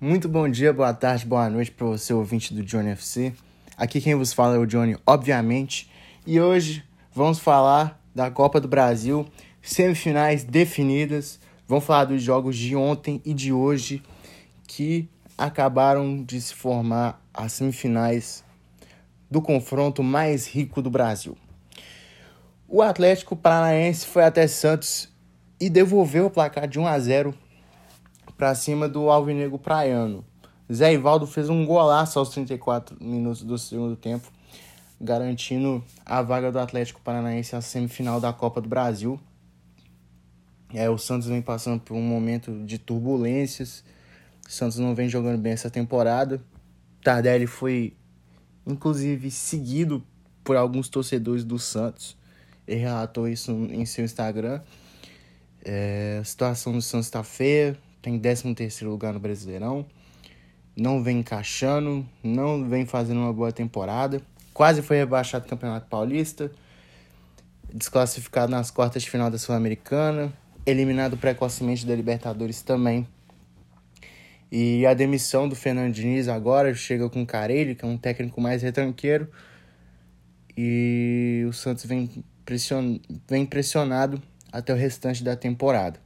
Muito bom dia, boa tarde, boa noite para você, ouvinte do Johnny FC. Aqui quem vos fala é o Johnny, obviamente. E hoje vamos falar da Copa do Brasil, semifinais definidas. Vamos falar dos jogos de ontem e de hoje que acabaram de se formar as semifinais do confronto mais rico do Brasil. O Atlético Paranaense foi até Santos e devolveu o placar de 1 a 0 para cima do Alvinegro Praiano. Zé Ivaldo fez um golaço aos 34 minutos do segundo tempo, garantindo a vaga do Atlético Paranaense à semifinal da Copa do Brasil. É, o Santos vem passando por um momento de turbulências. O Santos não vem jogando bem essa temporada. Tardelli foi, inclusive, seguido por alguns torcedores do Santos. Ele relatou isso em seu Instagram. É, a situação do Santos está feia, tem 13 terceiro lugar no Brasileirão, não vem encaixando, não vem fazendo uma boa temporada, quase foi rebaixado do Campeonato Paulista, desclassificado nas quartas de final da Sul-Americana, eliminado precocemente da Libertadores também. E a demissão do Fernando Diniz agora chega com o Carelli, que é um técnico mais retranqueiro, e o Santos vem, pression... vem pressionado até o restante da temporada.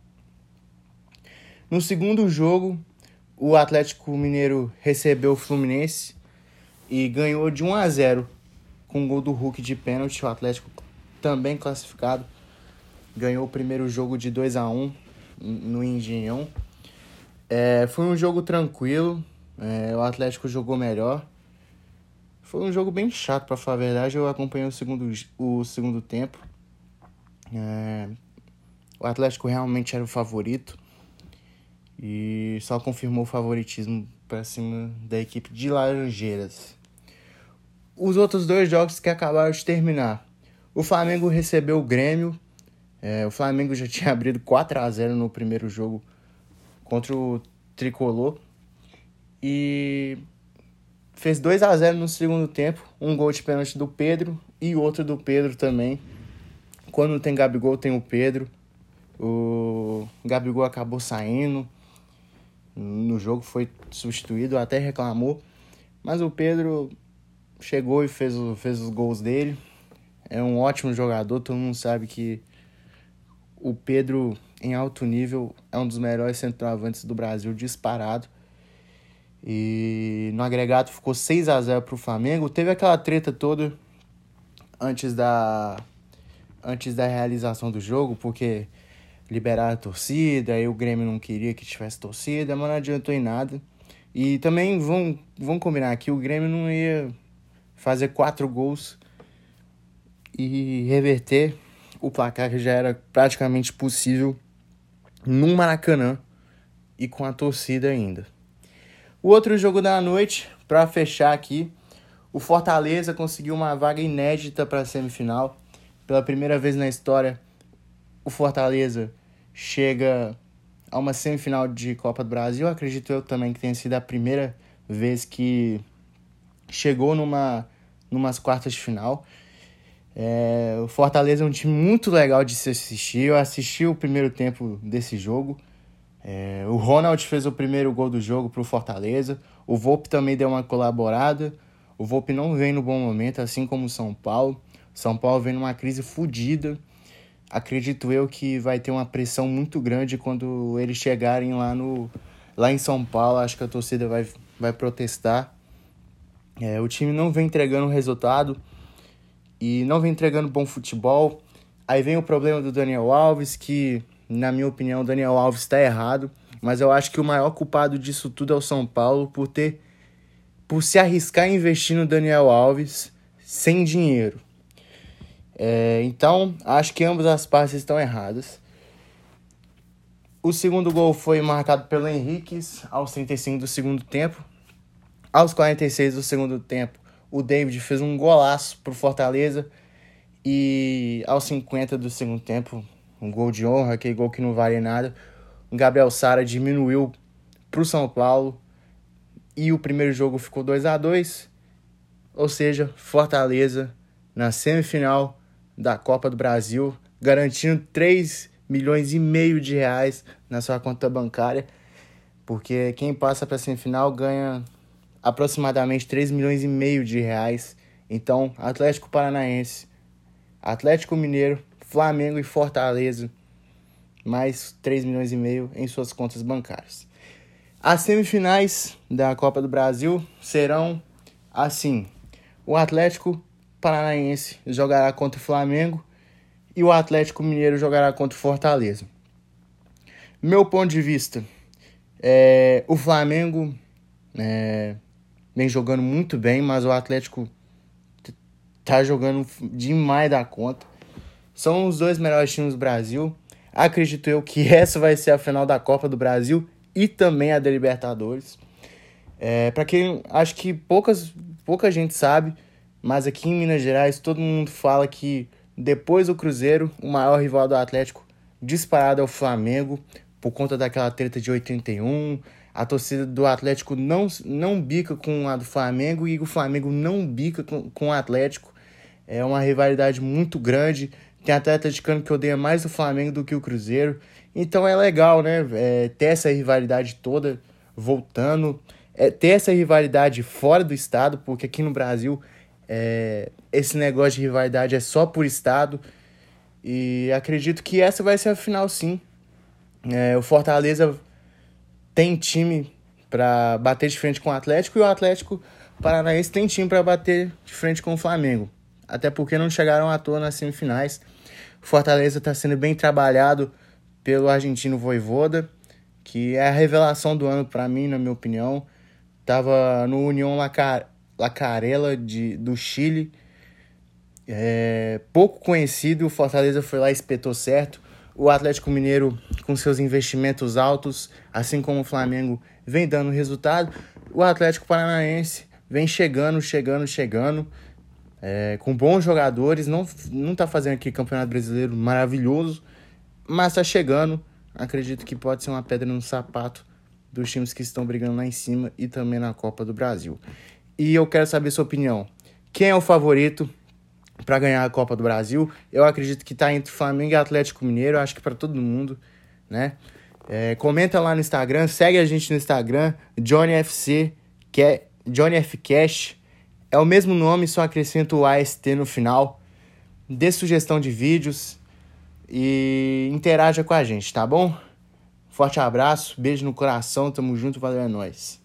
No segundo jogo, o Atlético Mineiro recebeu o Fluminense e ganhou de 1 a 0 com o gol do Hulk de pênalti. O Atlético também classificado ganhou o primeiro jogo de 2 a 1 no Engenhão. É, foi um jogo tranquilo, é, o Atlético jogou melhor. Foi um jogo bem chato, para falar a verdade. Eu acompanhei o segundo, o segundo tempo. É, o Atlético realmente era o favorito e só confirmou o favoritismo para cima da equipe de Laranjeiras. Os outros dois jogos que acabaram de terminar. O Flamengo recebeu o Grêmio. É, o Flamengo já tinha abrido 4 a 0 no primeiro jogo contra o Tricolor. E fez 2 a 0 no segundo tempo. Um gol de pênalti do Pedro e outro do Pedro também. Quando tem Gabigol, tem o Pedro. O Gabigol acabou saindo no jogo, foi substituído, até reclamou. Mas o Pedro chegou e fez, fez os gols dele. É um ótimo jogador, todo mundo sabe que o Pedro, em alto nível, é um dos melhores centroavantes do Brasil, disparado. E no agregado ficou 6 a 0 para o Flamengo. Teve aquela treta toda antes da antes da realização do jogo, porque liberar a torcida, aí o Grêmio não queria que tivesse torcida, mas não adiantou em nada. E também vão, vão combinar que o Grêmio não ia fazer quatro gols e reverter o placar que já era praticamente possível no Maracanã e com a torcida ainda. O outro jogo da noite, para fechar aqui, o Fortaleza conseguiu uma vaga inédita para a semifinal. Pela primeira vez na história, o Fortaleza chega a uma semifinal de Copa do Brasil. Acredito eu também que tenha sido a primeira vez que chegou numa numas quartas de final. É, o Fortaleza é um time muito legal de se assistir. Eu assisti o primeiro tempo desse jogo. É, o Ronald fez o primeiro gol do jogo para o Fortaleza. O Volpe também deu uma colaborada. O Volpe não vem no bom momento, assim como o São Paulo. São Paulo vem numa crise fodida acredito eu que vai ter uma pressão muito grande quando eles chegarem lá no lá em São Paulo. Acho que a torcida vai, vai protestar. É, o time não vem entregando resultado e não vem entregando bom futebol. Aí vem o problema do Daniel Alves, que, na minha opinião, o Daniel Alves está errado. Mas eu acho que o maior culpado disso tudo é o São Paulo por ter. por se arriscar a investir no Daniel Alves sem dinheiro. É, então, acho que ambas as partes estão erradas. O segundo gol foi marcado pelo Henrique aos 35 do segundo tempo. Aos 46 do segundo tempo, o David fez um golaço pro Fortaleza. E aos 50 do segundo tempo, um gol de honra, aquele gol que não vale nada. O Gabriel Sara diminuiu pro São Paulo. E o primeiro jogo ficou 2 a 2 Ou seja, Fortaleza na semifinal da Copa do Brasil, garantindo 3 milhões e meio de reais na sua conta bancária. porque quem passa para a semifinal ganha aproximadamente 3 milhões e meio de reais. Então, Atlético Paranaense, Atlético Mineiro, Flamengo e Fortaleza, mais 3 milhões e meio em suas contas bancárias. As semifinais da Copa do Brasil serão assim: o Atlético Paranaense jogará contra o Flamengo e o Atlético Mineiro jogará contra o Fortaleza. Meu ponto de vista, é, o Flamengo é, vem jogando muito bem, mas o Atlético tá jogando demais da conta. São os dois melhores times do Brasil. Acredito eu que essa vai ser a final da Copa do Brasil e também a da Libertadores. É, para quem acho que poucas, pouca gente sabe, mas aqui em Minas Gerais todo mundo fala que depois do Cruzeiro, o maior rival do Atlético disparado é o Flamengo por conta daquela treta de 81. A torcida do Atlético não, não bica com a do Flamengo e o Flamengo não bica com, com o Atlético. É uma rivalidade muito grande. Tem até atleticano que odeia mais o Flamengo do que o Cruzeiro. Então é legal, né? É, ter essa rivalidade toda voltando. É, ter essa rivalidade fora do estado, porque aqui no Brasil é, esse negócio de rivalidade é só por estado. E acredito que essa vai ser a final sim. É, o Fortaleza tem time para bater de frente com o Atlético e o Atlético Paranaense tem time para bater de frente com o Flamengo. Até porque não chegaram à toa nas semifinais. O Fortaleza está sendo bem trabalhado pelo argentino Voivoda, que é a revelação do ano para mim, na minha opinião. Tava no União Lacar Lacarela de, do Chile, é, pouco conhecido. O Fortaleza foi lá e espetou certo o Atlético Mineiro, com seus investimentos altos, assim como o Flamengo, vem dando resultado. O Atlético Paranaense vem chegando, chegando, chegando, é, com bons jogadores. Não, não tá fazendo aqui campeonato brasileiro maravilhoso, mas tá chegando. Acredito que pode ser uma pedra no sapato dos times que estão brigando lá em cima e também na Copa do Brasil. E eu quero saber sua opinião. Quem é o favorito para ganhar a Copa do Brasil. Eu acredito que está entre Flamengo e Atlético Mineiro, acho que para todo mundo, né? É, comenta lá no Instagram, segue a gente no Instagram, JohnnyFC, que é Cash. É o mesmo nome, só acrescento o AST no final. Dê sugestão de vídeos e interaja com a gente, tá bom? Forte abraço, beijo no coração, tamo junto, valeu, é nóis.